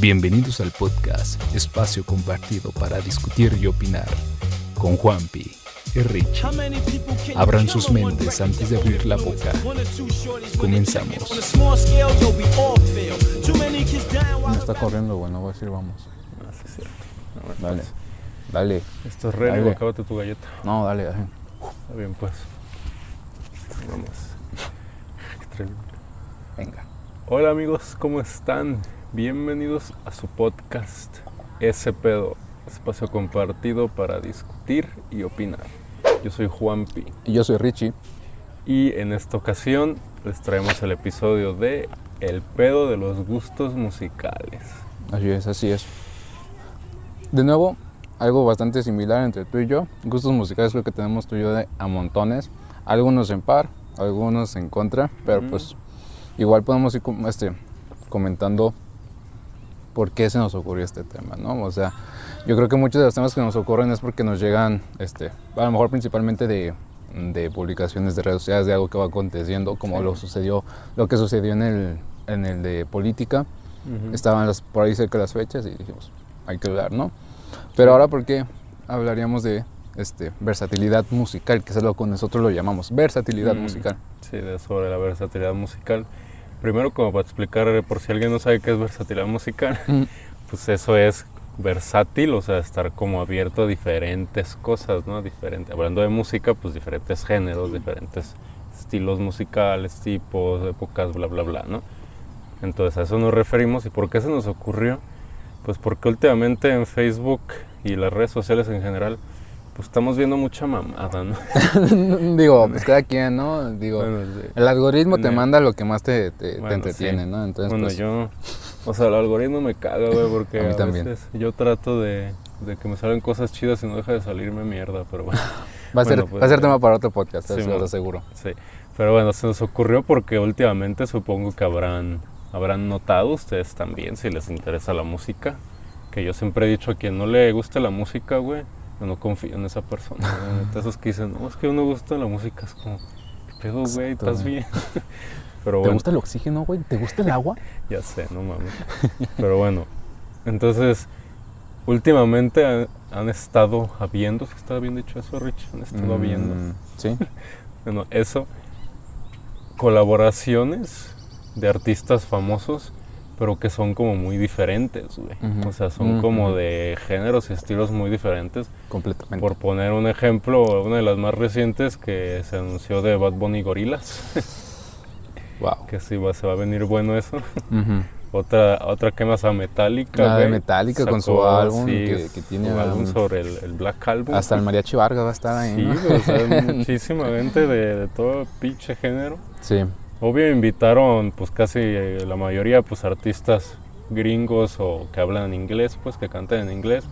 Bienvenidos al podcast, espacio compartido para discutir y opinar con Juanpi y Rich. Abran sus mentes antes de abrir la boca. Comenzamos. Me está corriendo, bueno, voy a decir vamos. Ah, sí, es cierto. Bueno, Dale, pues, dale. Esto es real, Dale. acábate tu galleta. No, dale, dale. Está bien, pues. Vamos. Qué tremendo. Venga. Hola amigos, ¿cómo están? Bienvenidos a su podcast Ese Pedo, espacio compartido para discutir y opinar. Yo soy Juanpi Y yo soy Richie. y en esta ocasión les traemos el episodio de El pedo de los gustos musicales. Así es, así es. De nuevo, algo bastante similar entre tú y yo. Gustos musicales creo que tenemos tú y yo de a montones. Algunos en par, algunos en contra, pero pues igual podemos ir este, comentando por qué se nos ocurrió este tema, ¿no? O sea, yo creo que muchos de los temas que nos ocurren es porque nos llegan, este, a lo mejor principalmente de, de publicaciones de redes sociales, de algo que va aconteciendo, como Sí. lo sucedió, lo que sucedió en el, en el de política. Ujú. Estaban las, por ahí cerca las fechas y dijimos, hay que hablar, ¿no? Pero ahora, ¿por qué hablaríamos de este, versatilidad musical? Que es lo que nosotros lo llamamos, versatilidad Mm. musical. Sí, sobre la versatilidad musical. Primero, como para explicar, eh, por si alguien no sabe qué es versatilidad musical, Mm. pues eso es versátil, o sea, estar como abierto a diferentes cosas, ¿no? Diferente, hablando de música, pues diferentes géneros, diferentes estilos musicales, tipos, épocas, bla, bla, bla, ¿no? Entonces a eso nos referimos. ¿Y por qué se nos ocurrió? Pues porque últimamente en Facebook y las redes sociales en general, pues estamos viendo mucha mamada, ¿no? Digo, pues cada quien, ¿no? Digo, Bueno, sí. el algoritmo te manda lo que más te, te- te entretiene, sí. ¿no? Entonces, Bueno, pues, yo, o sea, el algoritmo me caga, güey, porque A a, mí también. veces yo trato de, de que me salgan cosas chidas y no deja de salirme mierda, pero bueno, va a ser, pues, va a ser tema para otro podcast, sí, eso lo aseguro. sí. Pero bueno, se nos ocurrió porque últimamente supongo que habrán, habrán notado ustedes también, si les interesa la música, que yo siempre he dicho a quien no le guste la música, güey, yo no confío en esa persona. Esos que dicen, no, es que no me gusta la música, es como, ¿qué pedo, güey? ¿Estás bien? Pero ¿Te bueno. gusta el oxígeno, güey? ¿Te gusta el agua? Ya sé, no mames. Pero bueno, entonces, últimamente han, han estado habiendo, si está bien dicho eso, Rich, han estado habiendo, Mm, Sí. bueno, eso, colaboraciones de artistas famosos, pero que son como muy diferentes, güey. Ujú. O sea, son Ujú. como de géneros y estilos muy diferentes. Completamente. Por poner un ejemplo, una de las más recientes que se anunció de Bad Bunny Gorilas, Wow. que sí va, se va a venir bueno eso. Ujú. Otra, otra que más a Metallica. La de. Metallica con su Sacó, álbum sí, que- que tiene un álbum sobre el, el Black Album. Hasta el mariachi Vargas va a estar ahí, Sí, ¿no? o sea, muchísima gente de, de todo pinche género. Sí. Obvio invitaron pues casi eh, la mayoría pues artistas gringos o que hablan inglés, pues que cantan en inglés.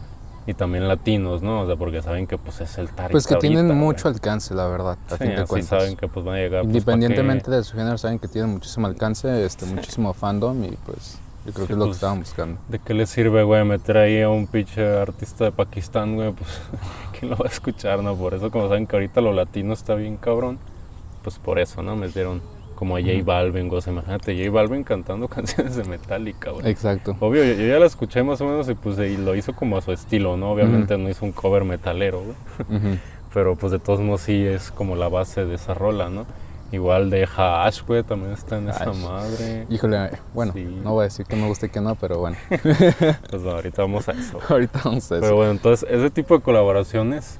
Y también latinos, ¿no? O sea, porque saben que pues es el target Pues que tienen ahorita, mucho güey. alcance, la verdad, a Sí, fin de cuentas. saben que pues van a llegar. pues, Independientemente pa' de su género, saben que tienen muchísimo alcance, este, Sí. muchísimo fandom y pues yo creo Sí, que es lo que pues, estaban buscando. ¿De qué les sirve, güey, meter ahí a un pinche artista de Pakistán, güey? Pues, ¿quién lo va a escuchar, no? Por eso, como saben que ahorita lo latino está bien cabrón, pues por eso, ¿no? Metieron como a J. Balvin, güey. O sea, imagínate, J Balvin cantando canciones de Metallica, güey. Exacto. Obvio, yo, yo ya la escuché más o menos y pues y lo hizo como a su estilo, ¿no? Obviamente no hizo un cover metalero, güey. Ujú. Pero pues de todos modos sí es como la base de esa rola, ¿no? Igual de Ash, güey, también está en esa Ash. madre. Híjole, bueno, Sí. no voy a decir que me guste y que no, pero bueno, Pues no, ahorita vamos a eso. güey. ahorita vamos a Pero eso. bueno, entonces ese tipo de colaboraciones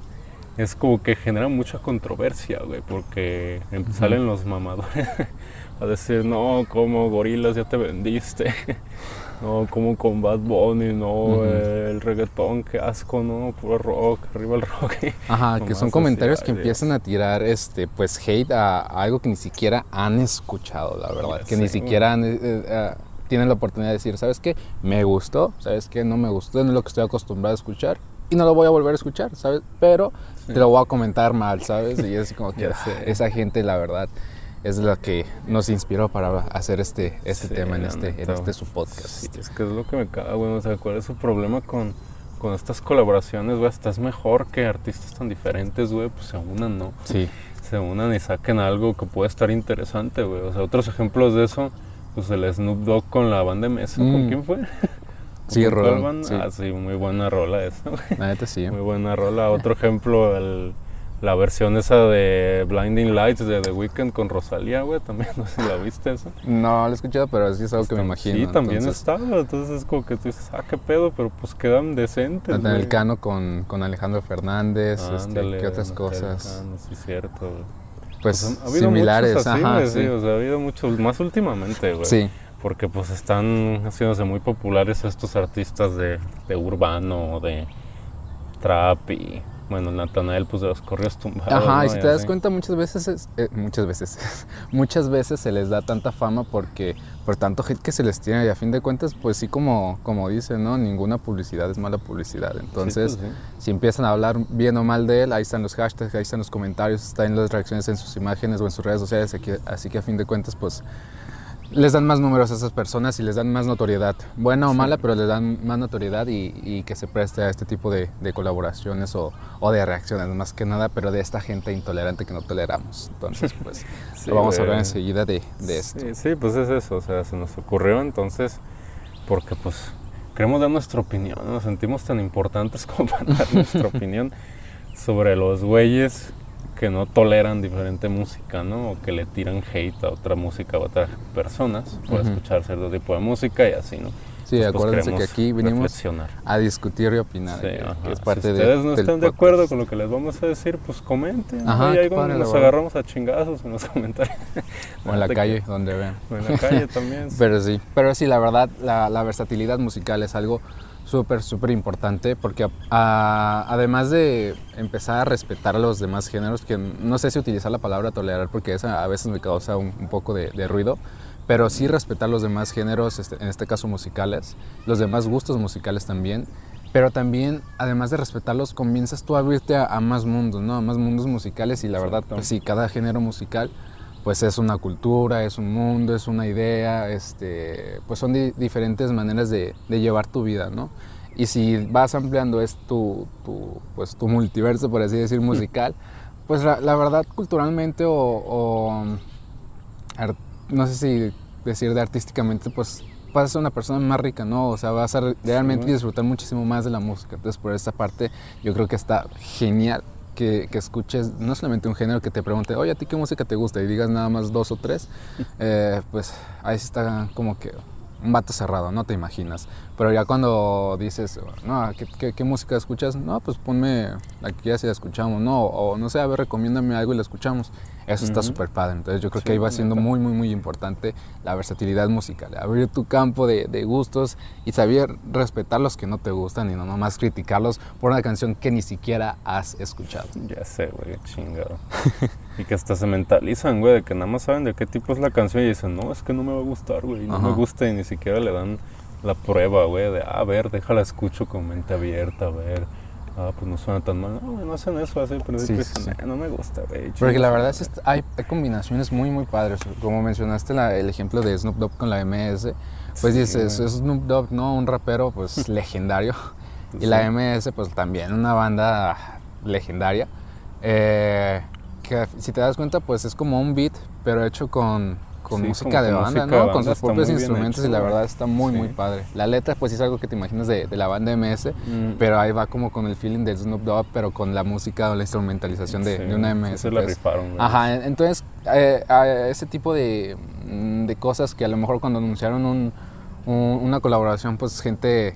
es como que genera mucha controversia, güey, porque em- Ujú. salen los mamadores a decir, no, como gorilas ya te vendiste, no, como con Bad Bunny, no, Ujú. eh, el reggaetón, qué asco, no, puro rock, arriba el rock. Ajá, que son así, comentarios ay, que empiezan a tirar este pues hate a, a algo que ni siquiera han escuchado, la verdad, que ni siquiera han, eh, eh, tienen la oportunidad de decir, ¿sabes qué? Me gustó, ¿sabes qué? No me gustó, no es lo que estoy acostumbrado a escuchar y no lo voy a volver a escuchar, ¿sabes? Pero. Te lo voy a comentar mal, ¿sabes? Y es como que ah, esa gente, la verdad, es la que nos inspiró para hacer este, este Sí, tema en este, en este su podcast. Sí, es que es lo que me caga, güey. O sea, ¿cuál es su problema con, con estas colaboraciones, güey? Hasta es mejor que artistas tan diferentes, güey, pues se unan, ¿no? Sí. Se unan y saquen algo que puede estar interesante, güey. O sea, otros ejemplos de eso, pues el Snoop Dogg con la banda MS, ¿con Mm. quién fue? Sí, Roland. Sí. Ah, sí, muy buena rola esa. Neta sí. Muy buena rola. Otro ejemplo, el, la versión esa de Blinding Lights de The Weeknd con Rosalía, güey, también, no sé si la viste esa. No, la he escuchado, pero sí es algo que me imagino. Sí, también estaba, entonces es como que tú dices, ah, qué pedo, pero pues quedan decentes. En el Cano con, con Alejandro Fernández, este, ¿qué otras cosas? Cano, sí, cierto, Pues, pues similares, así, ajá, sí. o sea, ha habido muchos, más últimamente, güey. Sí. Porque pues están haciéndose muy populares estos artistas de, de urbano, de trap y bueno, Natanael, pues de los correos tumbados. Ajá, ¿no? y si te das cuenta, muchas veces, eh, muchas veces, muchas veces se les da tanta fama porque por tanto hate que se les tiene y a fin de cuentas, pues sí, como, como dicen, ¿no? Ninguna publicidad es mala publicidad. Entonces, Sí, pues, sí. si empiezan a hablar bien o mal de él, ahí están los hashtags, ahí están los comentarios, están las reacciones en sus imágenes o en sus redes sociales, así que, así que a fin de cuentas, pues les dan más números a esas personas y les dan más notoriedad, buena o mala, pero les dan más notoriedad y, y que se preste a este tipo de, de colaboraciones o, o, de reacciones, más que nada, pero de esta gente intolerante que no toleramos. Entonces, pues, Sí, vamos a güey. hablar enseguida de, de esto. Sí, sí, pues es eso, o sea, se nos ocurrió entonces, porque pues queremos dar nuestra opinión, nos sentimos tan importantes como para dar nuestra opinión sobre los güeyes que no toleran diferente música, ¿no? O que le tiran hate a otra música a otras personas por Ujú. escuchar cierto tipo de música y así, ¿no? Sí, Entonces, pues, acuérdense que aquí venimos a discutir y opinar, Sí, que- es parte si de ustedes no están de acuerdo con lo que les vamos a decir, pues comenten. Ajá, hay donde nos agarramos a chingazos en los comentarios. O en la calle, donde vean. O en la calle también. sí. Pero sí, pero sí, la verdad, la, la versatilidad musical es algo súper, súper importante porque a- además de empezar a respetar a los demás géneros, que no sé si utilizar la palabra tolerar porque esa a veces me causa un, un poco de, de ruido, pero sí respetar los demás géneros, este, en este caso musicales, los demás gustos musicales también. Pero también, además de respetarlos, comienzas tú a abrirte a, a más mundos, ¿no? A más mundos musicales y la verdad, pues sí, cada género musical pues es una cultura, es un mundo, es una idea, este, pues son di- diferentes maneras de, de llevar tu vida, ¿no? Y si vas ampliando es tu, tu, pues, tu multiverso, por así decir, musical, pues la, la verdad culturalmente o, o no sé si decir de artísticamente, pues vas a ser una persona más rica, ¿no? O sea, vas a re- realmente güey. disfrutar muchísimo más de la música. Entonces, por esta parte, yo creo que está genial que, que escuches no solamente un género que te pregunte, oye, ¿a ti qué música te gusta? Y digas nada más dos o tres, eh, pues ahí sí está como que un vato cerrado, no te imaginas. Pero ya cuando dices, no, ¿qué, qué, qué música escuchas? No, pues ponme la que ya sí la escuchamos, ¿no? O no sé, a ver, recomiéndame algo y la escuchamos. Eso está Ujú. súper padre. Entonces yo creo Sí, que ahí va siendo muy, muy, muy importante la versatilidad musical. Abrir tu campo de, de gustos y saber respetar los que no te gustan y no nomás criticarlos por una canción que ni siquiera has escuchado. Ya sé, güey, chingado. y que hasta se mentalizan, güey, de que nada más saben de qué tipo es la canción y dicen, no, es que no me va a gustar, güey, no me gusta y ni siquiera le dan la prueba, güey, de, "Ah, a ver, déjala escucho con mente abierta, a ver. Ah, pues no suena tan mal. No, güey, no hacen eso así, pero Sí, sí, sí. "Eh, no me gusta, güey. Porque la verdad madre". es que hay, hay combinaciones muy, muy padres. Como mencionaste la- el ejemplo de Snoop Dogg con la MS, pues dices, es Snoop Dogg, ¿no? Un rapero pues legendario. Pues Y la. MS, pues también una banda legendaria. Eh, que si te das cuenta, pues es como un beat, pero hecho con, con Sí, música de con banda, música de ¿no? Con banda sus está propios muy instrumentos hecho, y la verdad está muy, muy Sí. padre. La letra, pues es algo que te imaginas de, de la banda MS, Mm. pero ahí va como con el feeling de Snoop Dogg, pero con la música o la instrumentalización de, Sí, de una MS. se la pues. rifaron. Ajá, en- entonces eh, a ese tipo de, mm, de cosas que a lo mejor cuando anunciaron un- un- una colaboración, pues gente...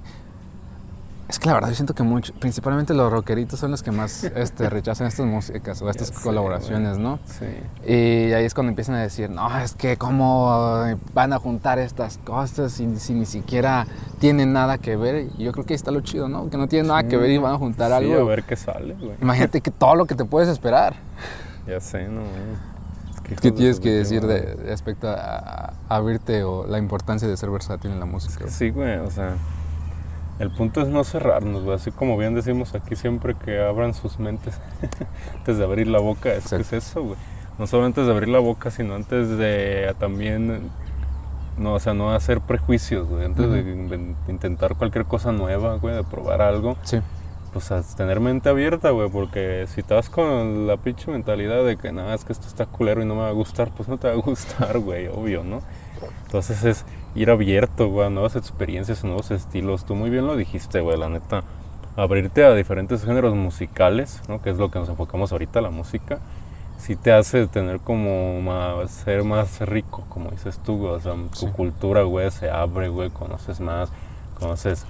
Es que la verdad yo siento que mucho, principalmente los rockeritos son los que más este, rechazan estas músicas o estas colaboraciones, ¿no? Sí. Y ahí es cuando empiezan a decir, no, es que cómo van a juntar estas cosas si, si ni siquiera tienen nada que ver. Y yo creo que ahí está lo chido, ¿no? Que no tienen nada que ver y van a juntar Sí, algo. a ver qué sale, güey. Imagínate que todo lo que te puedes esperar. Ya sé, no. Es que ¿Qué tienes que decir de, respecto a, a abrirte o la importancia de ser versátil en la música? Sí, güey, o sea, el punto es no cerrarnos, güey. Así como bien decimos aquí siempre que abran sus mentes antes de abrir la boca. Es, que es eso, güey. No solo antes de abrir la boca, sino antes de también, no, o sea, no hacer prejuicios, güey. Antes de intentar cualquier cosa nueva, güey, de probar algo, Sí, pues a tener mente abierta, güey. Porque si vas con la pinche mentalidad de que nada, es que esto está culero y no me va a gustar, pues no te va a gustar, güey, obvio, ¿no? Entonces es ir abierto, güey, a nuevas experiencias, a nuevos estilos. Tú muy bien lo dijiste, güey, la neta. Abrirte a diferentes géneros musicales, ¿no? Que es lo que nos enfocamos ahorita, la música. Sí te hace tener como más, ser más rico, como dices tú, güey. O sea, tu cultura, güey, se abre, güey, conoces más, conoces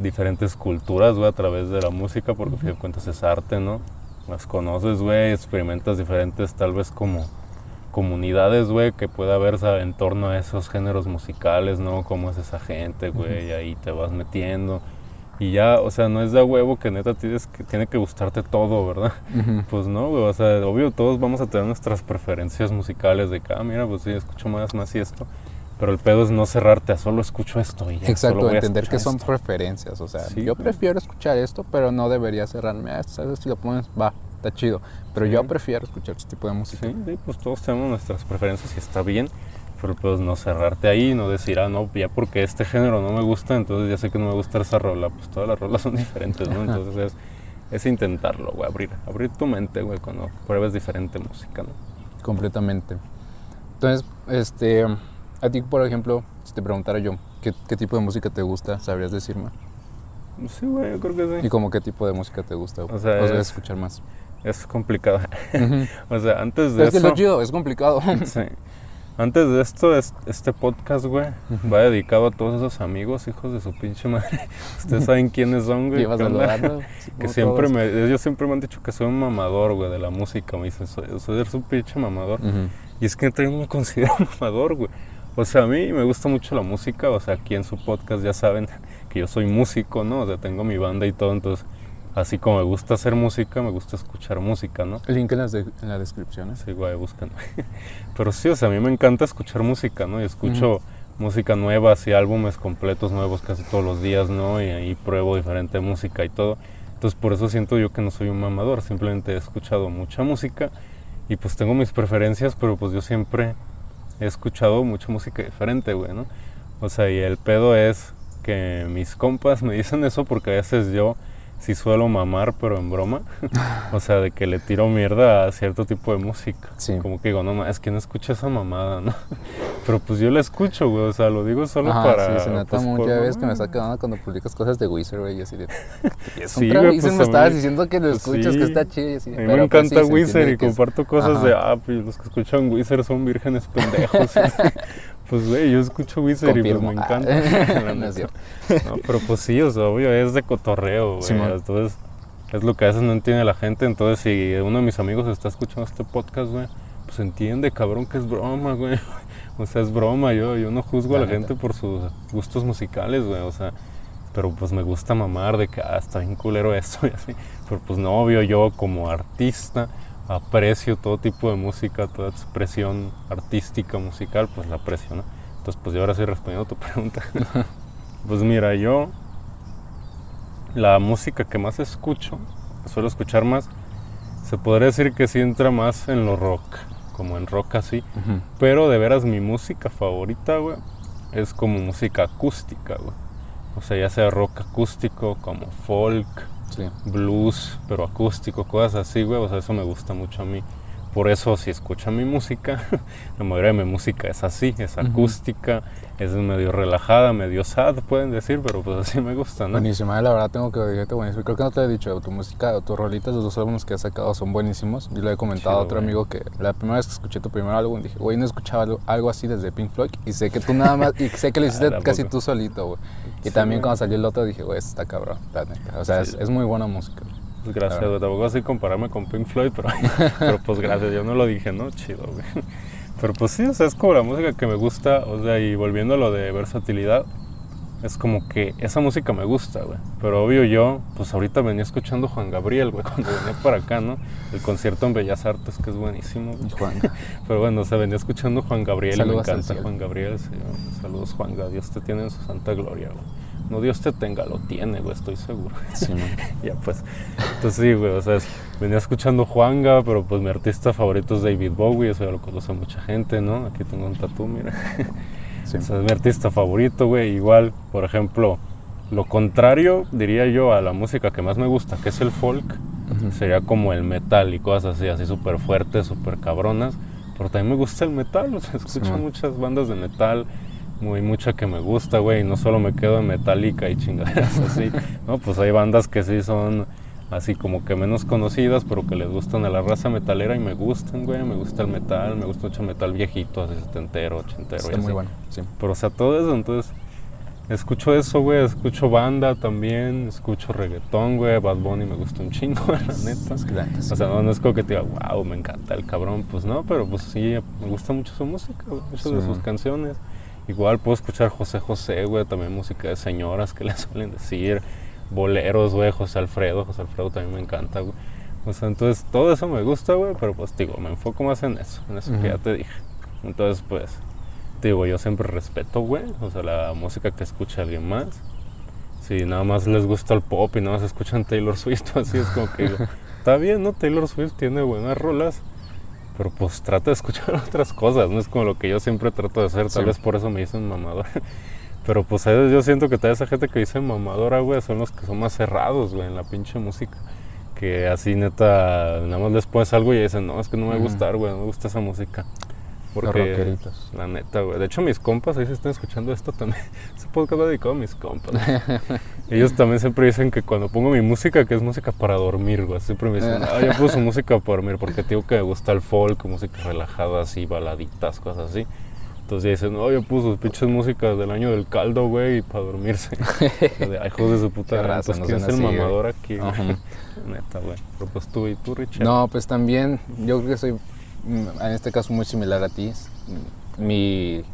diferentes culturas, güey, a través de la música, porque uh -huh. cuentas es arte, ¿no? Las conoces, güey, experimentas diferentes, tal vez como comunidades, güey, que pueda haber en torno a esos géneros musicales, ¿no? Cómo es esa gente, güey, y ahí te vas metiendo. Y ya, o sea, no es de huevo que neta tienes que, tiene que gustarte todo, ¿verdad? Pues no, güey, o sea, obvio todos vamos a tener nuestras preferencias musicales de que, ah, mira, pues sí, escucho más, más y esto. Pero el pedo es no cerrarte a solo escucho esto y ya, Exacto, entender que son preferencias. O sea, sí, yo prefiero escuchar esto, pero no debería cerrarme a esto. ¿Sabes? Si lo pones, va, está chido. Pero sí. yo prefiero escuchar este tipo de música. Sí, sí, pues todos tenemos nuestras preferencias y está bien. Pero pues no cerrarte ahí, no decir, ah, no, ya porque este género no me gusta, entonces ya sé que no me gusta esa rola. Pues todas las rolas son diferentes, ¿no? Entonces es, es intentarlo, güey, abrir, abrir tu mente, güey, cuando pruebes diferente música, ¿no? Completamente. Entonces, este a ti, por ejemplo, si te preguntara yo, ¿qué, qué tipo de música te gusta? ¿Sabrías decirme? Sí, güey, yo creo que sí. ¿Y como qué tipo de música te gusta? O sea, ¿O debes escuchar más? Es complicado. Uh -huh. o sea, antes de Pero eso... Es que lo chido, es complicado. sí. Antes de esto, este podcast, güey, uh -huh. va dedicado a todos esos amigos, hijos de su pinche madre. Ustedes saben quiénes son, güey. que siempre me, ellos siempre me han dicho que soy un mamador, güey, de la música. Me dicen, soy, soy su pinche mamador. Uh -huh. Y es que yo me considero mamador, güey. O sea, a mí me gusta mucho la música, o sea, aquí en su podcast ya saben que yo soy músico, ¿no? O sea, tengo mi banda y todo, entonces, así como me gusta hacer música, me gusta escuchar música, ¿no? El link en, las de, en la descripción, ¿eh? Sí, güey, buscan. Pero sí, o sea, a mí me encanta escuchar música, ¿no? Y escucho uh -huh. música nueva, así álbumes completos nuevos casi todos los días, ¿no? Y ahí pruebo diferente música y todo. Entonces, por eso siento yo que no soy un mamador, simplemente he escuchado mucha música y pues tengo mis preferencias, pero pues yo siempre he escuchado mucha música diferente, güey, ¿no? O sea, y el pedo es que mis compas me dicen eso porque a veces yo sí suelo mamar, pero en broma. o sea, de que le tiro mierda a cierto tipo de música. Sí. Como que digo, no, es que no escucho esa mamada, ¿no? pero pues yo la escucho, güey, o sea, lo digo solo Ajá, para... Sí, se nota pues, mucho, por, ves que me saca onda cuando publicas cosas de Wizard, güey, y así de... sí, güey, pues me estabas diciendo que lo escuchas, sí. que está chido y así. A mí me encanta pues, sí, Wizard y comparto cosas Ajá. de, ah, pues los que escuchan Wizard son vírgenes pendejos. Pues, güey, yo escucho Wizard y pues me encanta. no, es cierto. no, pero pues sí, o sea, obvio, es de cotorreo, güey. Sí, entonces, es lo que a veces no entiende la gente. Entonces, si uno de mis amigos está escuchando este podcast, güey, pues entiende, cabrón, que es broma, güey. O sea, es broma. Yo, yo no juzgo la a la gente por sus gustos musicales, güey. O sea, pero pues me gusta mamar de que, ah, está bien culero esto y así. Pero pues no, obvio, yo como artista aprecio todo tipo de música, toda expresión artística, musical, pues la aprecio, ¿no? Entonces, pues yo ahora sí respondiendo a tu pregunta. pues mira, yo la música que más escucho, suelo escuchar más, se podría decir que sí entra más en lo rock, como en rock así, uh -huh. pero de veras mi música favorita, güey, es como música acústica, güey. O sea, ya sea rock acústico, como folk, blues, pero acústico, cosas así, güey. O sea, eso me gusta mucho a mí. Por eso, si escuchan mi música, la mayoría de mi música es así, es acústica, uh -huh. es medio relajada, medio sad, pueden decir, pero pues así me gusta, ¿no? Buenísima, la verdad tengo que decirte buenísimo. Creo que no te he dicho, tu música, tus rolitas, los dos álbumes que has sacado son buenísimos. Yo le he comentado Chido, a otro wey. amigo que la primera vez que escuché tu primer álbum dije, güey, no escuchaba algo, algo, así desde Pink Floyd y sé que tú nada más, y sé que lo hiciste casi tú solito, güey. Y sí, también wey. cuando salió el otro dije, güey, está cabrón, la neta. O sea, sí. es, es muy buena música. Pues gracias, güey. Tampoco así compararme con Pink Floyd, pero, pero pues gracias. Yo no lo dije, ¿no? Chido, güey. Pero pues sí, o sea, es como la música que me gusta, o sea, y volviendo a lo de versatilidad, es como que esa música me gusta, güey. Pero obvio yo, pues ahorita venía escuchando Juan Gabriel, güey, cuando venía para acá, ¿no? El concierto en Bellas Artes, que es buenísimo. Juan. Pero bueno, o sea, venía escuchando Juan Gabriel, Saludos me encanta Juan Gabriel. Sí, Saludos, Juan Gabriel. Dios te tiene en su santa gloria, güey. No Dios te tenga, lo tiene, güey, estoy seguro. Sí, ya, pues. Entonces sí, güey, o sea, venía escuchando Juanga, pero pues mi artista favorito es David Bowie, eso ya lo conoce mucha gente, ¿no? Aquí tengo un tatú, mira. Sí. O sea, es mi artista favorito, güey. Igual, por ejemplo, lo contrario, diría yo, a la música que más me gusta, que es el folk, uh -huh. sería como el metal y cosas así, así súper fuertes, súper cabronas. Pero también me gusta el metal, o sea, escucho sí, muchas bandas de metal muy mucha que me gusta, güey, y no solo me quedo en Metallica y chingaderas así, ¿no? Pues hay bandas que sí son así como que menos conocidas, pero que les gustan a la raza metalera y me gustan, güey, me gusta el metal, me gusta mucho el metal viejito, así setentero, ochentero. Está muy bueno, sí. Pero o sea, todo eso, entonces escucho eso, güey, escucho banda también, escucho reggaetón, güey, Bad Bunny me gusta un chingo, la neta. O sea, no, es como que te diga, wow, me encanta el cabrón, pues no, pero pues sí, me gusta mucho su música, muchas de sus canciones. Igual puedo escuchar José José, güey, también música de señoras que le suelen decir, boleros, güey, José Alfredo, José Alfredo también me encanta, güey. O sea, entonces todo eso me gusta, güey, pero pues digo, me enfoco más en eso, en eso que ya te dije. Entonces, pues, digo, yo siempre respeto, güey, o sea, la música que escucha alguien más. Si nada más les gusta el pop y nada más escuchan Taylor Swift, así es como que digo, está bien, ¿no? Taylor Swift tiene buenas rolas, pero pues trata de escuchar otras cosas, no es como lo que yo siempre trato de hacer, tal vez por eso me dicen mamador. Pero pues yo siento que toda esa gente que dice mamadora, güey, son los que son más cerrados, güey, en la pinche música. Que así neta, nada más les pones algo y dicen, no, es que no me gusta, güey, no me gusta esa música. Porque, la neta, güey. De hecho, mis compas, ahí se están escuchando esto también. Ese podcast va dedicado a mis compas. Ellos también siempre dicen que cuando pongo mi música, que es música para dormir, güey. Siempre me dicen, ah, yo puse música para dormir, porque digo que me gusta el folk, música relajada, así, baladitas, cosas así. Entonces dicen, no, yo puse pinches músicas del año del caldo, güey, para dormirse. ay, de su puta raza. ¿quién es el mamador aquí? Neta, güey. Pero pues tú y tú, Richard. No, pues también, yo creo que soy en este caso muy similar a ti. Mi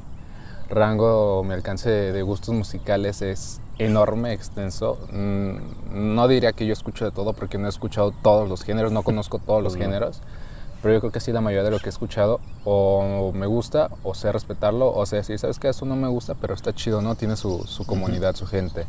rango, mi alcance de gustos musicales es enorme, extenso. Mm, no diría que yo escucho de todo porque no he escuchado todos los géneros, no conozco todos los géneros, pero yo creo que sí la mayoría de lo que he escuchado o me gusta o sé respetarlo o sé si sabes que eso no me gusta, pero está chido, ¿no? Tiene su, su comunidad, su gente.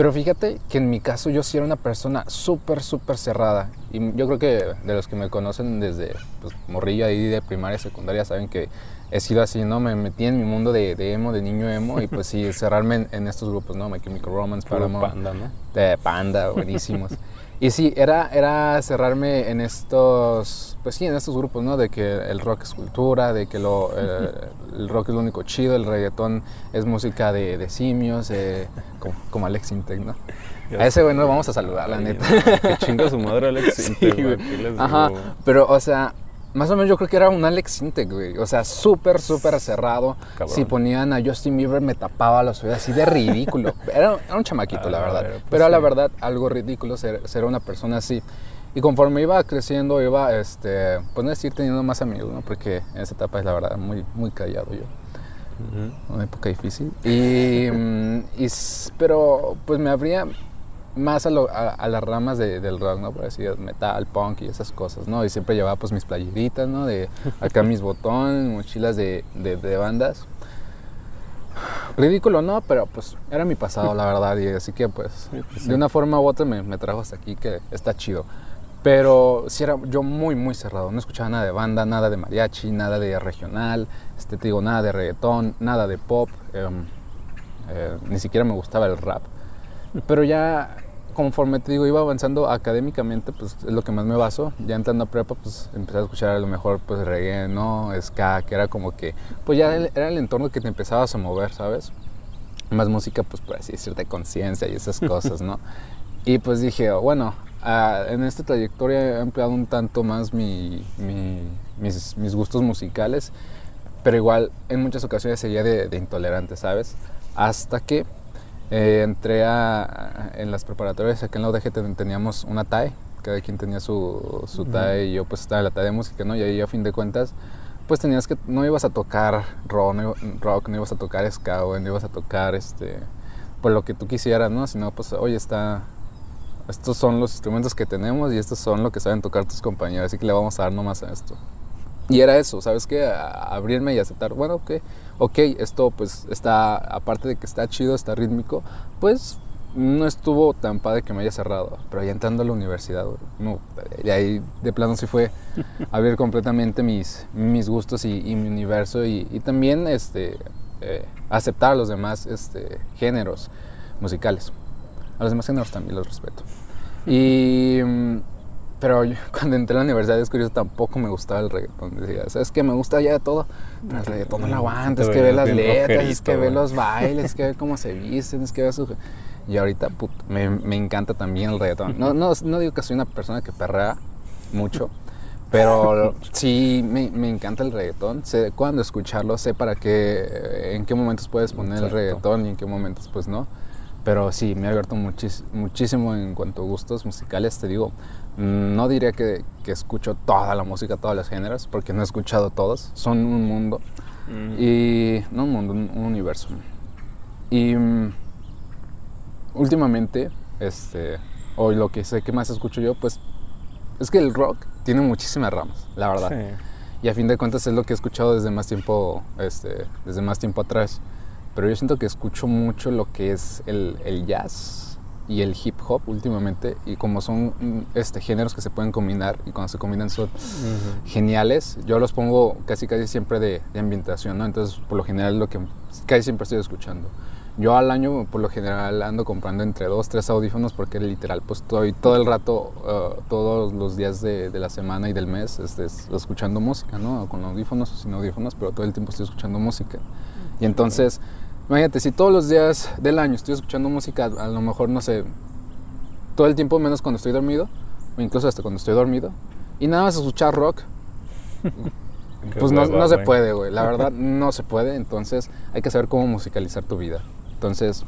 Pero fíjate que en mi caso yo sí era una persona súper, súper cerrada. Y yo creo que de los que me conocen desde pues, morrilla ahí de primaria, secundaria, saben que he sido así, ¿no? Me metí en mi mundo de, emo, de niño emo, y pues sí, cerrarme en, estos grupos, ¿no? My Chemical Romance, Paramore. Panda, ¿no? De Panda, buenísimos. Y sí, era, era cerrarme en estos, pues sí, en estos grupos, ¿no? De que el rock es cultura, de que lo, eh, el rock es lo único chido, el reggaetón es música de, de simios, como, como, Alex Intec, ¿no? a ese güey no lo vamos a saludar, la neta. Que chinga su madre Alex Intec, güey. Ajá, pero, o sea, más o menos yo creo que era un Alex Intec, güey. O sea, súper, súper cerrado. Si ponían a Justin Bieber me tapaba los oídos así de ridículo. Era, un chamaquito, la verdad. Pues Pero a la verdad, algo ridículo ser, ser, una persona así. Y conforme iba creciendo, iba, este, pues no decir teniendo más amigos, ¿no? Porque en esa etapa es la verdad muy, muy callado yo. Una época difícil. Y, mm, y, pero pues me abría más a, las ramas del rock, ¿no? Por decir, metal, punk y esas cosas, ¿no? Y siempre llevaba pues mis playeritas, ¿no? De acá mis botones, mochilas de, de, bandas. Ridículo, ¿no? Pero pues era mi pasado, la verdad. Y así que pues, pues de una forma u otra me, me, trajo hasta aquí, que está chido. Pero sí era yo muy, muy cerrado. No escuchaba nada de banda, nada de mariachi, nada de regional, este, te digo, nada de reggaetón, nada de pop. Em, eh, ni siquiera me gustaba el rap. Pero ya conforme te digo, iba avanzando académicamente, pues es lo que más me baso. Ya entrando a prepa, pues empecé a escuchar a lo mejor pues reggae, ¿no? Ska, que era como que, pues ya era el entorno que te empezabas a mover, ¿sabes? Más música, pues por así decirte, conciencia y esas cosas, ¿no? y pues dije, bueno, ah, en esta trayectoria he empleado un tanto más mi, mis, mis, gustos musicales, pero igual en muchas ocasiones seguía de, de intolerante, ¿sabes? Hasta que eh, entré a, en las preparatorias, acá en la UDG teníamos una TAE, cada quien tenía su, su TAE y yo pues estaba en la TAE de música, ¿no? Y ahí a fin de cuentas, pues tenías que, no ibas a tocar rock, no, rock, no ibas a tocar ska, no ibas a tocar este, pues lo que tú quisieras, ¿no? Sino pues, oye, está, estos son los instrumentos que tenemos y estos son lo que saben tocar tus compañeros, así que le vamos a dar nomás a esto. Y era eso, ¿sabes qué? abrirme y aceptar, bueno, ok, ok, esto pues está, aparte de que está chido, está rítmico, pues no estuvo tan padre que me haya cerrado. Pero ya entrando a la universidad, no, y ahí de plano sí fue abrir completamente mis, mis gustos y, mi universo y, también este, eh, aceptar a los demás este, géneros musicales. A los demás géneros también los respeto. Y pero cuando entré a la universidad de curioso, tampoco me gustaba el reggaetón. Decía, es que me gusta ya de todo, pero el reggaetón no lo aguanta, es que ve las letras, es que ve los bailes, es que ve cómo se visten, es que ve su... Y ahorita me, me, encanta también el reggaetón. No, no, no digo que soy una persona que perrea mucho, pero sí, me, me, encanta el reggaetón. Sé cuándo escucharlo, sé para qué, en qué momentos puedes poner el reggaetón y en qué momentos pues no. Pero sí, me ha abierto muchísimo en cuanto a gustos musicales. Te digo, no diría que, que, escucho toda la música, todos los géneros, porque no he escuchado todos. Son un mundo. Mm. Y, no un mundo, un, universo. Y mm, últimamente, este, hoy lo que sé que más escucho yo, pues es que el rock tiene muchísimas ramas, la verdad. Y a fin de cuentas es lo que he escuchado desde más tiempo, este, desde más tiempo atrás. Pero yo siento que escucho mucho lo que es el, el jazz y el hip hop últimamente. Y como son este, géneros que se pueden combinar y cuando se combinan son geniales, yo los pongo casi casi siempre de, de ambientación, ¿no? Entonces por lo general es lo que casi siempre estoy escuchando. Yo al año, por lo general, ando comprando entre dos, tres audífonos porque literal, pues estoy todo el rato, uh, todos los días de, la semana y del mes, este, escuchando música, ¿no? Con audífonos o sin audífonos, pero todo el tiempo estoy escuchando música. Y entonces, imagínate, si todos los días del año estoy escuchando música, a lo mejor, no sé, todo el tiempo menos cuando estoy dormido, o incluso hasta cuando estoy dormido, y nada más escuchar rock, pues no, no se puede, güey. La verdad, no se puede. Entonces, hay que saber cómo musicalizar tu vida. Entonces,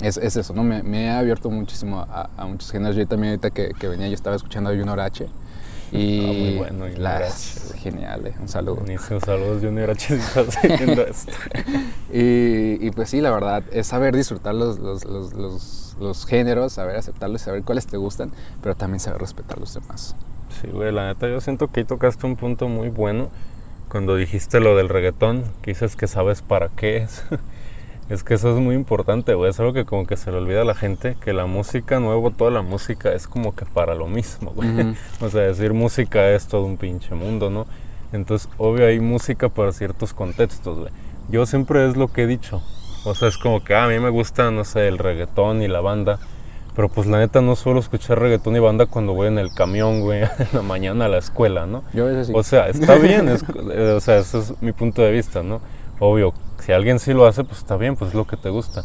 es, es, eso, ¿no? Me, me, ha abierto muchísimo a, a, muchos géneros. Yo también ahorita que, que, venía yo estaba escuchando a Junior H. Y ah, muy bueno, la, genial, eh. un saludo. Un saludo, Junior si estás viendo esto. y, y, pues sí, la verdad, es saber disfrutar los, los, los, los, los géneros, saber aceptarlos, saber cuáles te gustan, pero también saber respetar los demás. Sí, güey, la neta, yo siento que ahí tocaste un punto muy bueno cuando dijiste lo del reggaetón, que dices que sabes para qué es. Es que eso es muy importante, güey. Es algo que como que se le olvida a la gente, que la música nuevo, toda la música es como que para lo mismo, güey. O sea, decir música es todo un pinche mundo, ¿no? Entonces, obvio, hay música para ciertos contextos, güey. Yo siempre es lo que he dicho. O sea, es como que ah, a mí me gusta, no sé, el reggaetón y la banda. Pero pues la neta no suelo escuchar reggaetón y banda cuando voy en el camión, güey, en la mañana a la escuela, ¿no? Yo a veces sí. O sea, está bien, eh, o sea, ese es mi punto de vista, ¿no? Obvio, si alguien sí lo hace, pues está bien, pues es lo que te gusta.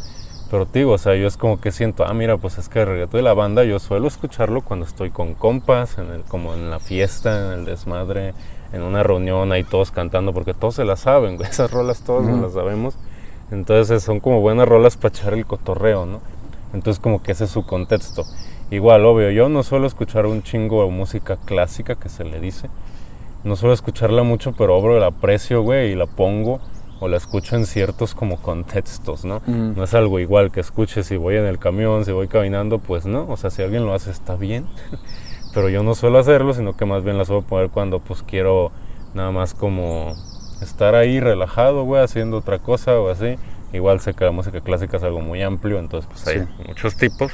Pero digo, o sea, yo es como que siento, ah, mira, pues es que el reggaetón de la banda yo suelo escucharlo cuando estoy con compas, en el, como en la fiesta, en el desmadre, en una reunión ahí todos cantando, porque todos se las saben, güey, esas rolas todos uh las sabemos. Entonces son como buenas rolas para echar el cotorreo, ¿no? Entonces como que ese es su contexto. Igual, obvio, yo no suelo escuchar un chingo de música clásica que se le dice. No suelo escucharla mucho, pero obvio la aprecio, güey, y la pongo o la escucho en ciertos como contextos, ¿no? No es algo igual que escuche si voy en el camión, si voy caminando, pues no, o sea, si alguien lo hace está bien, pero yo no suelo hacerlo, sino que más bien la suelo poner cuando pues quiero nada más como estar ahí relajado, güey, haciendo otra cosa o así. Igual sé que la música clásica es algo muy amplio, entonces pues hay muchos tipos,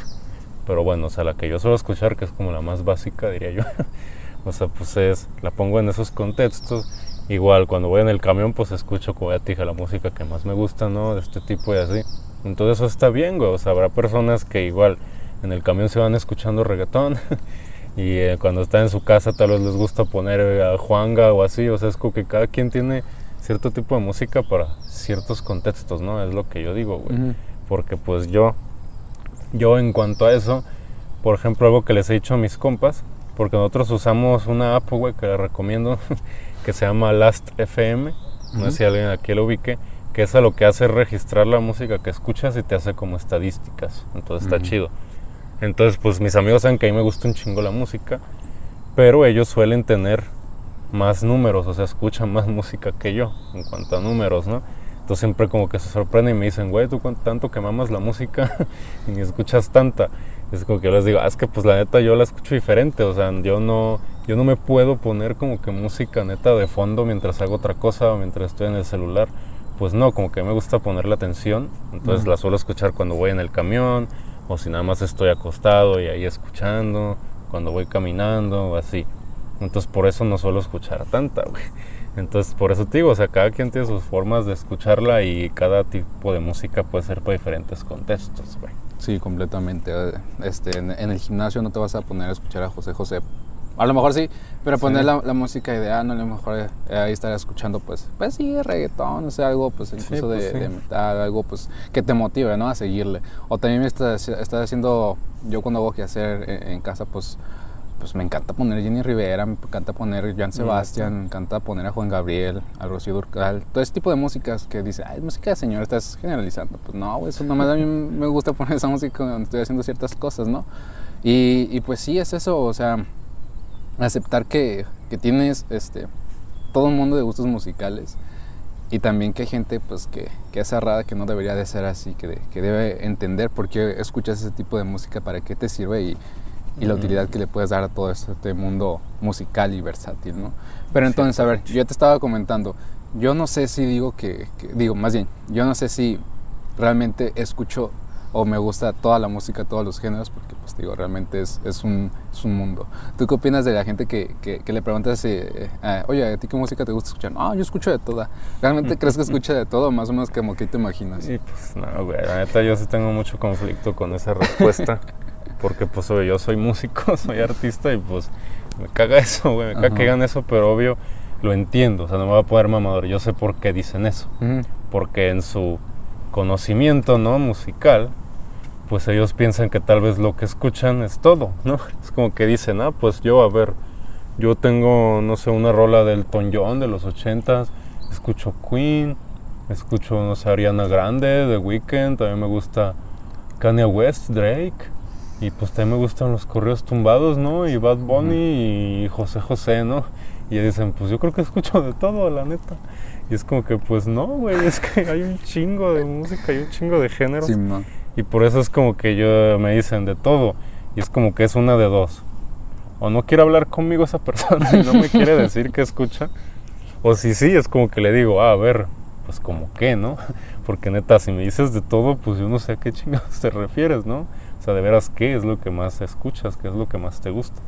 pero bueno, o sea, la que yo suelo escuchar, que es como la más básica, diría yo, o sea, pues es, la pongo en esos contextos Igual cuando voy en el camión pues escucho como ya te dije la música que más me gusta, ¿no? De este tipo y así. Entonces eso está bien, güey. O sea, habrá personas que igual en el camión se van escuchando reggaetón y eh, cuando están en su casa tal vez les gusta poner eh, a Juanga o así. O sea, es como que cada quien tiene cierto tipo de música para ciertos contextos, ¿no? Es lo que yo digo, güey. Porque pues yo, yo en cuanto a eso, por ejemplo, algo que les he dicho a mis compas, porque nosotros usamos una app, güey, que les recomiendo, que se llama Last FM. No sé si alguien aquí lo ubique. Que esa lo que hace es registrar la música que escuchas y te hace como estadísticas. Entonces está chido. Entonces, pues mis amigos saben que a mí me gusta un chingo la música. Pero ellos suelen tener más números, o sea, escuchan más música que yo en cuanto a números, ¿no? Entonces siempre como que se sorprenden y me dicen, güey, tú tanto que mamas la música y ni escuchas tanta. Es como que yo les digo, ah, es que pues la neta yo la escucho diferente, o sea, yo no, yo no me puedo poner como que música neta de fondo mientras hago otra cosa o mientras estoy en el celular. Pues no, como que me gusta poner la atención, entonces la suelo escuchar cuando voy en el camión o si nada más estoy acostado y ahí escuchando, cuando voy caminando o así. Entonces por eso no suelo escuchar tanta, güey. Entonces, por eso te digo, o sea, cada quien tiene sus formas de escucharla y cada tipo de música puede ser para diferentes contextos, güey. Sí, completamente. Este, en, el gimnasio no te vas a poner a escuchar a José José A lo mejor sí, pero poner la, música ideal, no a lo mejor eh, ahí estar escuchando, pues, pues sí, reggaetón, o sea, algo, pues, incluso pues de, metal, algo, pues, que te motive, ¿no? A seguirle. O también está, está haciendo, yo cuando hago que hacer en, casa, pues, pues me encanta poner Jenny Rivera, me encanta poner Jan mm, Sebastián, me encanta poner a Juan Gabriel, a Rocío Durcal, todo ese tipo de músicas que dice, ay, música de señor, estás generalizando. Pues no, eso nomás a mí me gusta poner esa música cuando estoy haciendo ciertas cosas, ¿no? Y, y pues sí, es eso, o sea, aceptar que, que, tienes este, todo un mundo de gustos musicales y también que hay gente pues que, que, es cerrada, que no debería de ser así, que, que, debe entender por qué escuchas ese tipo de música, para qué te sirve y, y la utilidad que le puedes dar a todo este mundo musical y versátil, ¿no? Pero entonces, a ver, yo te estaba comentando, yo no sé si digo que, digo, más bien, yo no sé si realmente escucho o me gusta toda la música, todos los géneros, porque pues digo, realmente es, es, un, es un mundo. ¿Tú qué opinas de la gente que, que, le preguntas, eh, eh, oye, ¿a ti qué música te gusta escuchar? No, yo escucho de toda. ¿Realmente crees que escucha de todo? Más o menos como que te imaginas. Sí, pues no, güey, la neta yo sí tengo mucho conflicto con esa respuesta, porque pues yo soy músico, soy artista y pues me caga eso, güey, me caga que digan eso, pero obvio lo entiendo, o sea, no me va a poder mamador, yo sé por qué dicen eso, porque en su conocimiento no musical, pues ellos piensan que tal vez lo que escuchan es todo, ¿no? Es como que dicen, ah, pues yo, a ver, yo tengo, no sé, una rola del Ton John de los ochentas, escucho Queen, escucho, no sé, Ariana Grande, The Weeknd, también me gusta Kanye West, Drake, y pues también me gustan los correos tumbados, ¿no? Y Bad Bunny y José José, ¿no? Y dicen, pues yo creo que escucho de todo, la neta. Y es como que, pues no, güey, es que hay un chingo de música, hay un chingo de géneros. y por eso es como que yo me dicen de todo. Y es como que es una de dos. O no quiere hablar conmigo esa persona y no me quiere decir que escucha. O si sí, es como que le digo, ah, a ver, pues como que, ¿no? Porque neta, si me dices de todo, pues yo no sé a qué chingados te refieres, ¿no? O sea, de veras, ¿qué es lo que más escuchas? ¿Qué es lo que más te gusta?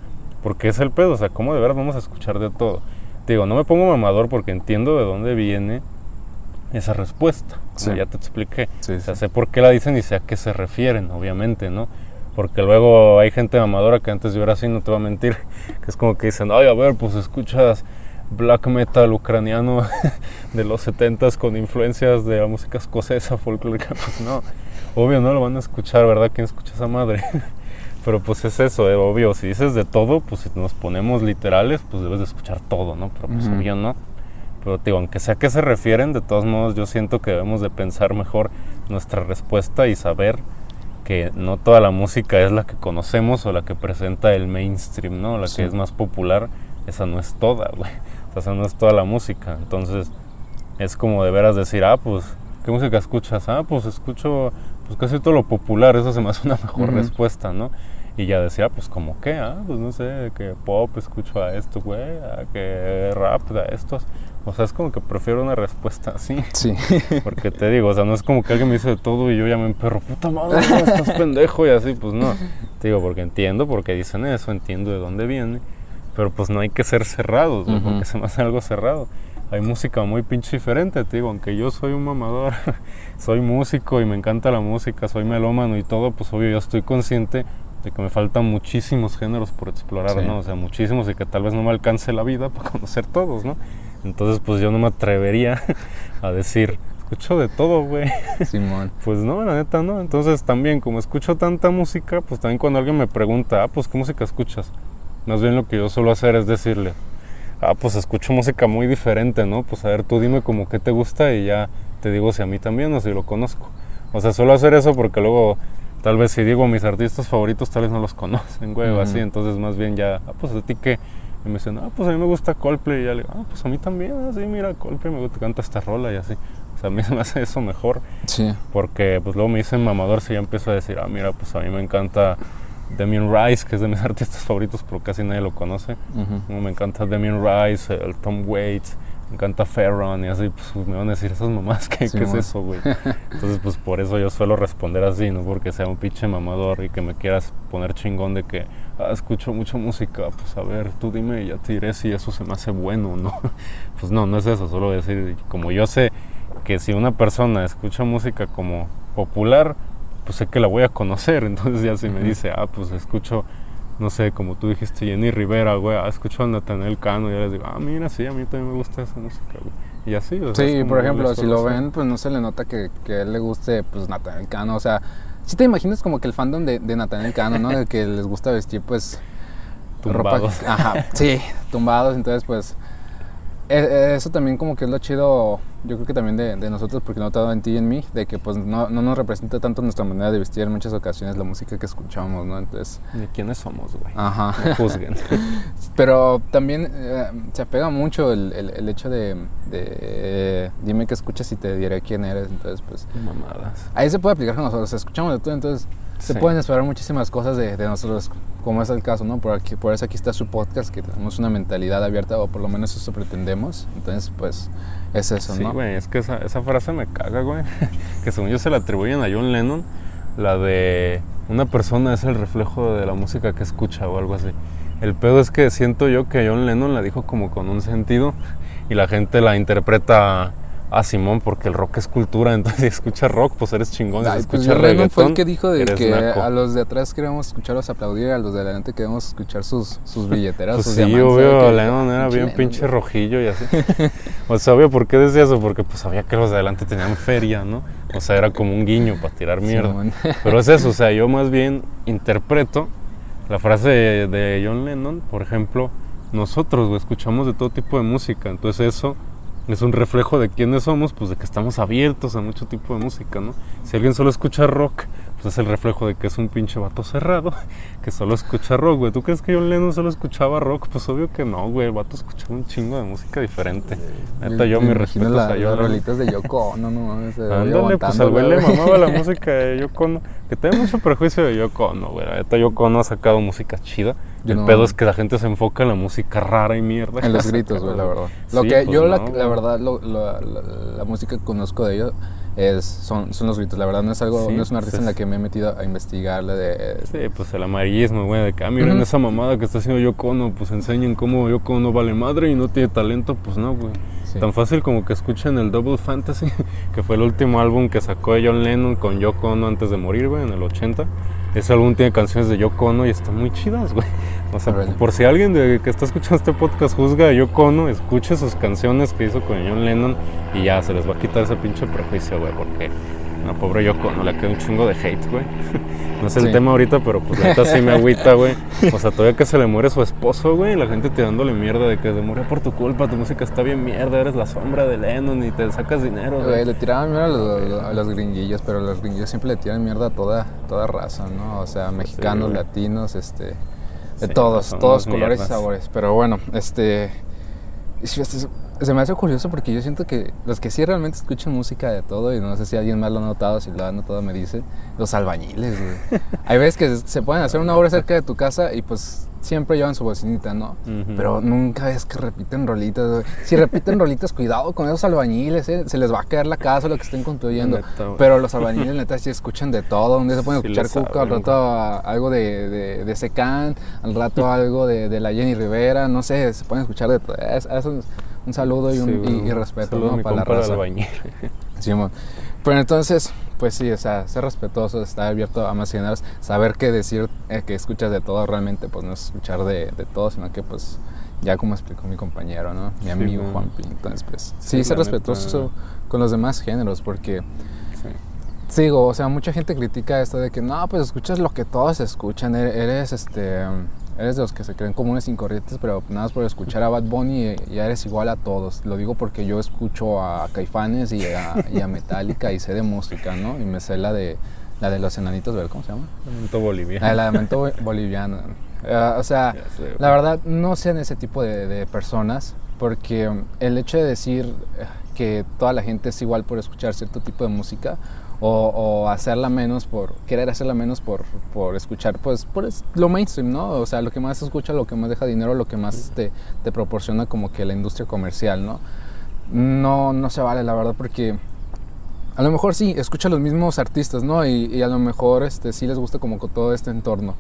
Porque es el pedo, o sea, ¿cómo de veras vamos a escuchar de todo? digo, no me pongo mamador porque entiendo de dónde viene esa respuesta. ya te expliqué. o sea, sé por qué la dicen y sé a qué se refieren, obviamente, ¿no? Porque luego hay gente mamadora que antes yo era así, no te voy a mentir, que es como que dicen, ay, a ver, pues escuchas black metal ucraniano de los 70s con influencias de la música escocesa, folclórica. Pues no, obvio no lo van a escuchar, ¿verdad? ¿Quién escucha esa madre? Pero pues es eso, eh, obvio, si dices de todo, pues si nos ponemos literales, pues debes de escuchar todo, ¿no? Pero pues obvio no. Pero digo, aunque sea a qué se refieren, de todos modos yo siento que debemos de pensar mejor nuestra respuesta y saber que no toda la música es la que conocemos o la que presenta el mainstream, ¿no? La que es más popular, esa no es toda, güey. O sea, esa no es toda la música. Entonces, es como de veras decir, ah, pues, ¿qué música escuchas? Ah, pues escucho pues casi todo lo popular, eso se me hace una mejor respuesta, ¿no? Y ya decía, pues como que, ah, pues no sé, que pop escucho a esto, güey, a que rap a estos. O sea, es como que prefiero una respuesta así. Sí. Porque te digo, o sea, no es como que alguien me dice de todo y yo ya me emperro, puta madre, estás pendejo y así, pues no. Te digo, porque entiendo porque dicen eso, entiendo de dónde viene, pero pues no hay que ser cerrados, porque se me hace algo cerrado hay música muy pinche diferente, te digo, aunque yo soy un mamador, soy músico y me encanta la música, soy melómano y todo, pues obvio yo estoy consciente de que me faltan muchísimos géneros por explorar, ¿no? O sea, muchísimos y que tal vez no me alcance la vida para conocer todos, ¿no? Entonces, pues yo no me atrevería a decir, escucho de todo, güey. Simón. pues no, la neta no. Entonces también, como escucho tanta música, pues también cuando alguien me pregunta, ah, pues ¿qué música escuchas? Más bien lo que yo suelo hacer es decirle, ah, pues escucho música muy diferente, ¿no? Pues a ver, tú dime como qué te gusta y ya te digo si a mí también o si lo conozco. O sea, suelo hacer eso porque luego, tal vez si digo mis artistas favoritos, tal vez no los conocen, güey, o así. Entonces, más bien ya, ah, pues a ti qué. Y me dicen, ah, pues a mí me gusta Coldplay. Y ya le digo, ah, pues a mí también, así, mira, Coldplay me gusta, canta esta rola y así. O sea, a mí me hace eso mejor. Sí. Porque, pues luego me dicen mamador si ya empiezo a decir, ah, mira, pues a mí me encanta Damien Rice, que es de mis artistas favoritos, pero casi nadie lo conoce. Me encanta Damien Rice, el Tom Waits, me encanta Ferron y así, pues me van a decir esas mamás, ¿qué, es eso, güey? Entonces, pues por eso yo suelo responder así, no porque sea un pinche mamador y que me quieras poner chingón de que ah, escucho mucha música, pues a ver, tú dime y ya te diré si eso se me hace bueno o no. Pues no, no es eso, solo decir, como yo sé que si una persona escucha música como popular, pues sé que la voy a conocer. Entonces ya si me dice, ah, pues escucho no sé, como tú dijiste, Jenny Rivera, güey, ah, escucho a Nathaniel Cano y ya les digo, ah, mira, sí, a mí también me gusta esa música, güey. Y así, o sea, Sí, por ejemplo, si lo ven, pues no se le nota que, que a él le guste, pues, Nathaniel Cano. O sea, si te imaginas como que el fandom de, de Nathaniel Cano, ¿no? De que les gusta vestir, pues, Tumbados. ropa. Ajá, sí, tumbados. Entonces, pues, eso también como que es lo chido, yo creo que también de, de nosotros, porque he notado en ti y en mí, de que, pues, no, no nos representa tanto nuestra manera de vestir en muchas ocasiones la música que escuchamos, ¿no? Entonces, ¿De quiénes somos, güey? ajá. No juzguen. Pero también eh, se apega mucho el, el- el hecho de, de, eh, dime qué escuchas y te diré quién eres. Entonces, pues Mamadas. ahí se puede aplicar con nosotros. Escuchamos de todo, entonces se Sí. pueden esperar muchísimas cosas de, de nosotros, como es el caso, ¿no? Por, aquí, por eso aquí está su podcast, que tenemos una mentalidad abierta, o por lo menos eso pretendemos. Entonces, pues es eso, Sí, ¿no? güey, es que esa, esa frase me caga, güey. que según yo se la atribuyen a John Lennon, la de una persona es el reflejo de la música que escucha o algo así. El pedo es que siento yo que John Lennon la dijo como con un sentido y la gente la interpreta a Simón porque el rock es cultura, entonces si escuchas rock, pues eres chingón, si Ay, pues escuchas Lennon fue el reggaetón, que dijo de que naco. a los de atrás queremos escucharlos aplaudir, a los de adelante queremos escuchar sus, sus billeteras, Pues sus sí, diamantes. obvio. Que- Lennon era bien Lennon, pinche güey. rojillo y así. o sea, obvio, ¿por qué decía eso? Porque pues sabía que los de adelante tenían feria, ¿no? O sea, era como un guiño para tirar mierda. Pero es eso, o sea, yo más bien interpreto la frase de, de John Lennon, por ejemplo, nosotros güey, escuchamos de todo tipo de música, entonces eso es un reflejo de quiénes somos, pues de que estamos abiertos a mucho tipo de música, ¿no? Si alguien solo escucha rock, pues es el reflejo de que es un pinche vato cerrado, que solo escucha rock, güey. ¿Tú crees que John Lennon solo escuchaba rock? Pues obvio que no, güey, el vato escuchaba un chingo de música diferente. Neta, yo Me respeto la- a John las rolitas de Yoko no mames. veía Ándale, pues al güey le mamaba la música de Yoko Ono. Que tiene mucho prejuicio de Yoko Ono, güey. Neta, Yoko Ono ha sacado música chida. Yo el no- pedo es que la gente se enfoca en la música rara y mierda. En los gritos, güey, la verdad. Lo Sí, que pues yo, la, no, verdad, lo- lo- la, la música que conozco de ellos es, son, son los gritos. La verdad, no es algo, Sí, no es una artista pues en la es- que me he metido a investigarle de. Sí, pues el amarillismo, güey, de que, ah, miren esa mamada que está haciendo Yoko Ono, pues enseñen cómo Yoko Ono vale madre y no tiene talento, pues no, güey. Sí. Tan fácil como que escuchen el Double Fantasy, que fue el último álbum que sacó John Lennon con Yoko Ono antes de morir, güey, en el 80. Ese álbum tiene canciones de Yoko Ono y están muy chidas, güey. O sea, por si alguien de, que está escuchando este podcast juzga a Yoko Ono, escuche sus canciones que hizo con John Lennon y ya se les va a quitar ese pinche prejuicio, güey, porque a pobre Yoko Ono le queda un chingo de hate, güey. No es el Sí. tema ahorita, pero pues neta sí me agüita, güey. O sea, todavía que se le muere su esposo, güey, la gente tirándole mierda de que se murió por tu culpa, tu música está bien mierda, eres la sombra de Lennon y te sacas dinero, Güey, le tiraban mierda a los, a los gringuillos, pero los gringuillos siempre le tiran mierda a toda, toda raza, ¿no? O sea, mexicanos, latinos, este, de Sí, todos, todos colores y sabores. Pero bueno, este, es- es- se me hace curioso porque yo siento que los que sí realmente escuchan música de todo, y no sé si alguien más lo ha notado, si lo ha notado me dice, los albañiles, güey. Hay veces que se pueden hacer una obra cerca de tu casa y pues siempre llevan su bocinita, ¿no? Pero nunca ves que repiten rolitas, güey. Si repiten rolitas, cuidado con esos albañiles, ¿eh? Se les va a caer la casa lo que estén construyendo. Neta. Pero los albañiles, neta, sí escuchan de todo. Un día se pueden Sí escuchar Cuca, al rato a- algo de, de, de Secán, al rato algo de, de la Jenny Rivera, no sé, se pueden escuchar de todo. Es, es un, un saludo y, un, Sí, y- güey. y respeto ¿no? para la raza. albañil. Simón. Pero entonces, pues sí, o sea, ser respetuoso, estar abierto a más géneros, saber qué decir, eh, que escuchas de todo realmente, pues no es escuchar de, de todo, sino que pues ya como explicó mi compañero, ¿no? Mi Sí, amigo güey. Juanpi. Entonces, pues Sí, sí, ser respetuoso neta. con los demás géneros, porque Sí. Sigo, o sea, mucha gente critica esto de que no, pues escuchas lo que todos escuchan, e- eres este eres de los que se creen comunes sin corrientes, pero nada más por escuchar a Bad Bunny eh, ya eres igual a todos. Lo digo porque yo escucho a Caifanes y a, y a Metallica y sé de música, ¿no? Y me sé la de la de los enanitos, ¿ver cómo se llama? Lamento boliviano. La de lamento bo- boliviano. Eh, o sea, sé, la verdad, no sean ese tipo de, de personas, porque mm, el hecho de decir eh, que toda la gente es igual por escuchar cierto tipo de música o, o hacerla menos por querer hacerla menos por, por escuchar pues por es- lo mainstream, ¿no? O sea, lo que más se escucha, lo que más deja dinero, lo que más te, te proporciona como que la industria comercial, ¿no? No, no se vale, la verdad, porque a lo mejor sí, escucha los mismos artistas, ¿no? Y, y a lo mejor este, sí les gusta como con todo este entorno.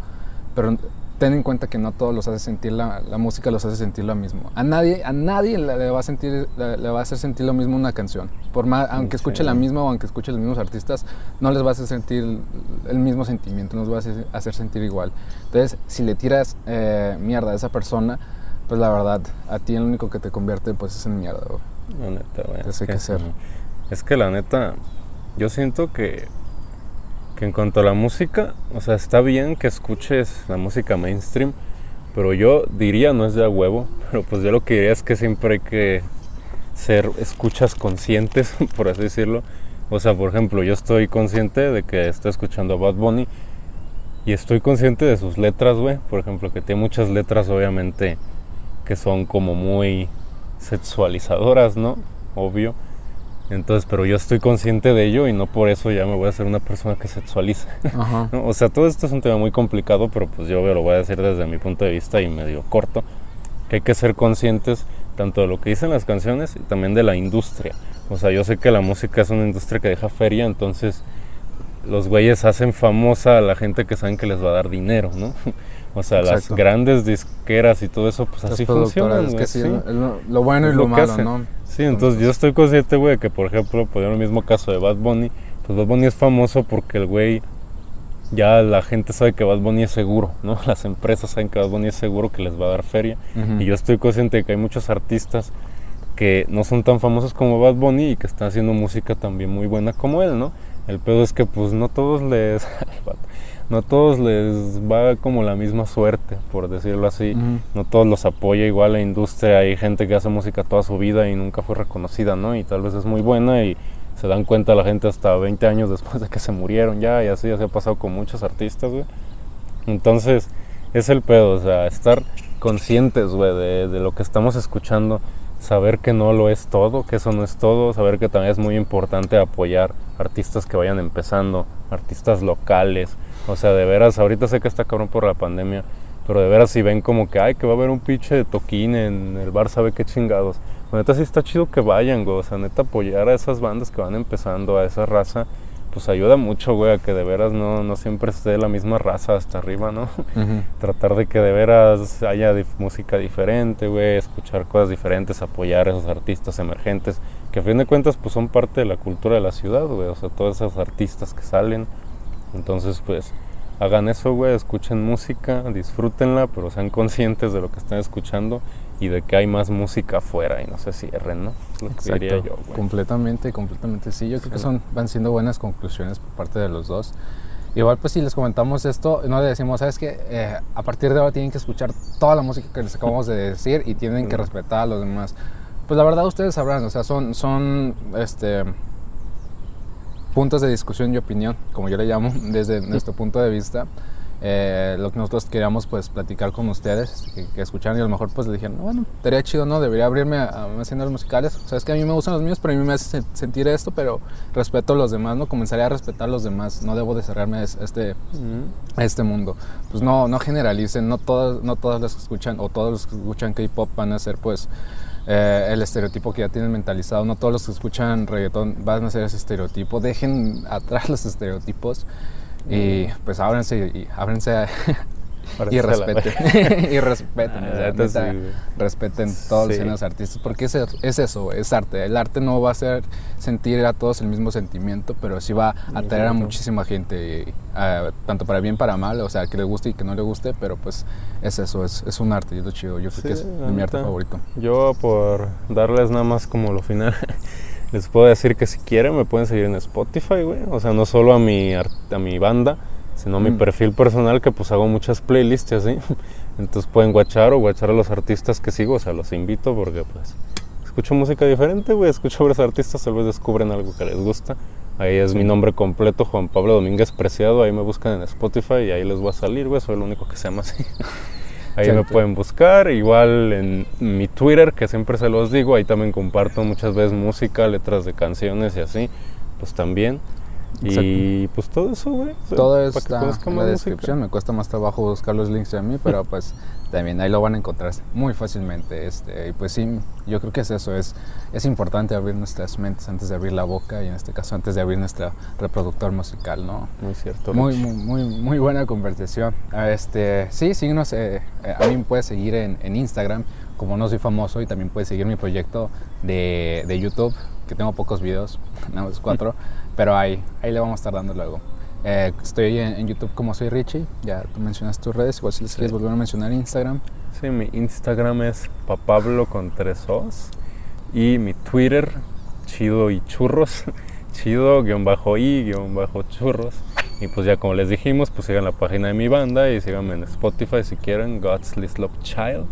Pero ten en cuenta que no todos los hace sentir la, la música, los hace sentir lo mismo. A nadie, a nadie le, va a sentir, le, va a hacer sentir lo mismo una canción. Por más, aunque escuche la misma o aunque escuche los mismos artistas, no les va a hacer sentir el mismo sentimiento, no les va a hacer, sentir igual. Entonces, si le tiras eh, mierda a esa persona, pues la verdad, a ti el único que te convierte pues es en mierda. La neta, güey. Es, que, ser. es que la neta, yo siento que que en cuanto a la música, o sea, está bien que escuches la música mainstream, pero yo diría, no es de a huevo, pero pues yo lo que diría es que siempre hay que ser escuchas conscientes, por así decirlo. O sea, por ejemplo, yo estoy consciente de que estoy escuchando a Bad Bunny y estoy consciente de sus letras, güey. Por ejemplo, que tiene muchas letras, obviamente, que son como muy sexualizadoras, ¿no? Obvio. Entonces, pero yo estoy consciente de ello y no por eso ya me voy a ser una persona que sexualiza. O sea, todo esto es un tema muy complicado, pero pues yo lo voy a decir desde mi punto de vista y medio corto, que hay que ser conscientes tanto de lo que dicen las canciones y también de la industria. O sea, yo sé que la música es una industria que deja feria, entonces los güeyes hacen famosa a la gente que saben que les va a dar dinero, ¿no? O sea, las grandes disqueras y todo eso, pues así funcionan. Es que sí, Lo, bueno y lo, malo, ¿no? Sí, entonces yo estoy consciente, güey, que por ejemplo, por el mismo caso de Bad Bunny, pues Bad Bunny es famoso porque el güey, ya la gente sabe que Bad Bunny es seguro, ¿no? Las empresas saben que Bad Bunny es seguro que les va a dar feria. Y yo estoy consciente de que hay muchos artistas que no son tan famosos como Bad Bunny y que están haciendo música también muy buena como él, ¿no? El pedo es que pues no todos les... no todos les va como la misma suerte, por decirlo así. No todos los apoya igual la industria. Hay gente que hace música toda su vida y nunca fue reconocida, ¿no? Y tal vez es muy buena y se dan cuenta la gente hasta 20 años después de que se murieron ya y así ya se ha pasado con muchos artistas, güey. Entonces, es el pedo, o sea, estar conscientes, güey, de, de lo que estamos escuchando saber que no lo es todo, que eso no es todo, saber que también es muy importante apoyar artistas que vayan empezando, artistas locales, o sea, de veras, ahorita sé que está cabrón por la pandemia, pero de veras si ven como que, ay, que va a haber un pinche de toquín en el bar, sabe qué chingados. Neta sí está chido que vayan, güey, o sea, neta apoyar a esas bandas que van empezando, a esa raza, pues ayuda mucho, güey, a que de veras no, no siempre esté la misma raza hasta arriba, ¿no? Tratar de que de veras haya música diferente, güey, escuchar cosas diferentes, apoyar a esos artistas emergentes, que a fin de cuentas pues son parte de la cultura de la ciudad, güey, o sea, todos esos artistas que salen, entonces, pues, hagan eso, güey, escuchen música, disfrútenla, pero sean conscientes de lo que están escuchando y de que hay más música afuera y no se cierren, ¿no? Es lo que diría yo, güey. Completamente, completamente, sí. Yo creo que son, van siendo buenas conclusiones por parte de los dos. Igual, pues, si les comentamos esto, no le decimos, ¿sabes qué? Eh, a partir de ahora tienen que escuchar toda la música que les acabamos de decir y tienen que respetar a los demás. Pues la verdad ustedes sabrán, o sea, son, son, este, puntos de discusión y opinión, como yo le llamo, desde nuestro punto de vista. Eh, lo que nosotros queríamos pues platicar con ustedes, que, que, escucharan y a lo mejor pues le dijeron, bueno, estaría chido, ¿no? Debería abrirme a, a los musicales. Sabes que a mí me gustan los míos, pero a mí me hace sentir esto, pero respeto a los demás, ¿no? Comenzaría a respetar a los demás, no debo de cerrarme a este, a este mundo. Pues no, no generalicen, no todas, no todas las que escuchan o todos los que escuchan K-pop van a ser pues eh, el estereotipo que ya tienen mentalizado. No todos los que escuchan reggaetón van a ser ese estereotipo. Dejen atrás los estereotipos y mm. pues ábranse y ábranse y respeten. y respeten. Ah, respeten todos los artistas. Porque es, es eso, es arte. El arte no va a hacer sentir a todos el mismo sentimiento, pero sí va a atraer a muchísima gente, tanto para bien para mal, o sea, que le guste y que no le guste, pero pues es eso, es, es un arte y es lo chido. Yo creo que es mi arte favorito. Yo, por darles nada más como lo final. Les puedo decir que si quieren me pueden seguir en Spotify, güey. O sea, no solo a mi, a mi banda, sino mi mm. perfil personal que pues hago muchas playlists así. Entonces pueden guachar o guachar a los artistas que sigo, o sea, los invito porque pues escucho música diferente, güey, escucho a varios artistas, tal vez descubren algo que les gusta. Ahí es mi nombre completo, Juan Pablo Domínguez Preciado, ahí me buscan en Spotify y ahí les voy a salir, güey, soy el único que se llama así. Ahí me pueden buscar, igual en mi Twitter, que siempre se los digo, ahí también comparto muchas veces música, letras de canciones y así, pues también. Y pues todo eso, güey. todo está en la descripción. Me cuesta más trabajo buscar los links a mí, pero pues también ahí lo van a encontrar muy fácilmente. Este, y pues sí, yo creo que es eso, es, es importante abrir nuestras mentes antes de abrir la boca y en este caso antes de abrir nuestro reproductor musical, ¿no? Muy cierto. Muy, muy, muy, muy, buena conversación. Este, sí, síguenos, eh, eh, a mí me puedes seguir en, en, Instagram, como no soy famoso, y también puedes seguir mi proyecto de, de YouTube, que tengo pocos videos, nada más cuatro, pero ahí, ahí le vamos a estar dando luego. Eh, estoy en, YouTube como soy Richie, ya tú mencionas tus redes, igual si les quieres volver a mencionar Instagram. Sí, mi Instagram es papablo con tres O's y mi Twitter, chido y churros, chido guion bajo y guion bajo churros. Y pues ya como les dijimos, pues sigan la página de mi banda y síganme en Spotify si quieren, God's List Love Child.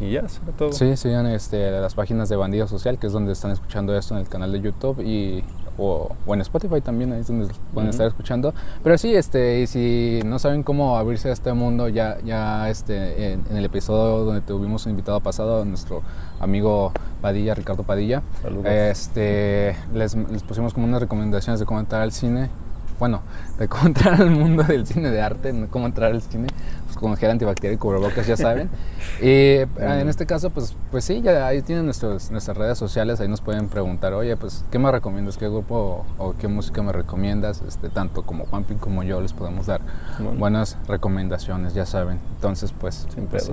Y ya, sobre todo. Sí, sigan este, las páginas de Bandido Social, que es donde están escuchando esto en el canal de YouTube. Y o, en Spotify también, ahí es donde pueden estar escuchando. Pero sí, este, y si no saben cómo abrirse a este mundo, ya, ya este, en, el episodio donde tuvimos un invitado pasado, nuestro amigo Padilla, Ricardo Padilla, este, les, les pusimos como unas recomendaciones de cómo entrar al cine. Bueno, de cómo entrar al mundo del cine de arte, no cómo entrar al cine, con gel antibacterial y cubrebocas, ya saben. y eh, en este caso, pues, pues sí, ya ahí tienen nuestros, nuestras redes sociales, ahí nos pueden preguntar, oye, pues, ¿qué me recomiendas? ¿Qué grupo o, qué música me recomiendas? Este, tanto como Juanpin como yo les podemos dar buenas recomendaciones, ya saben. Entonces, pues, pues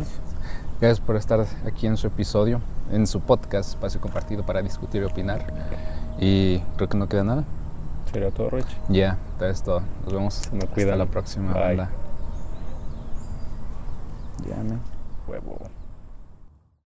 gracias por estar aquí en su episodio, en su podcast, Espacio Compartido para discutir y opinar. Y creo que no queda nada. Sería todo, Rich. Ya, yeah, es todo. Nos vemos. Me. Hasta la próxima. Bye. Ya, Huevo.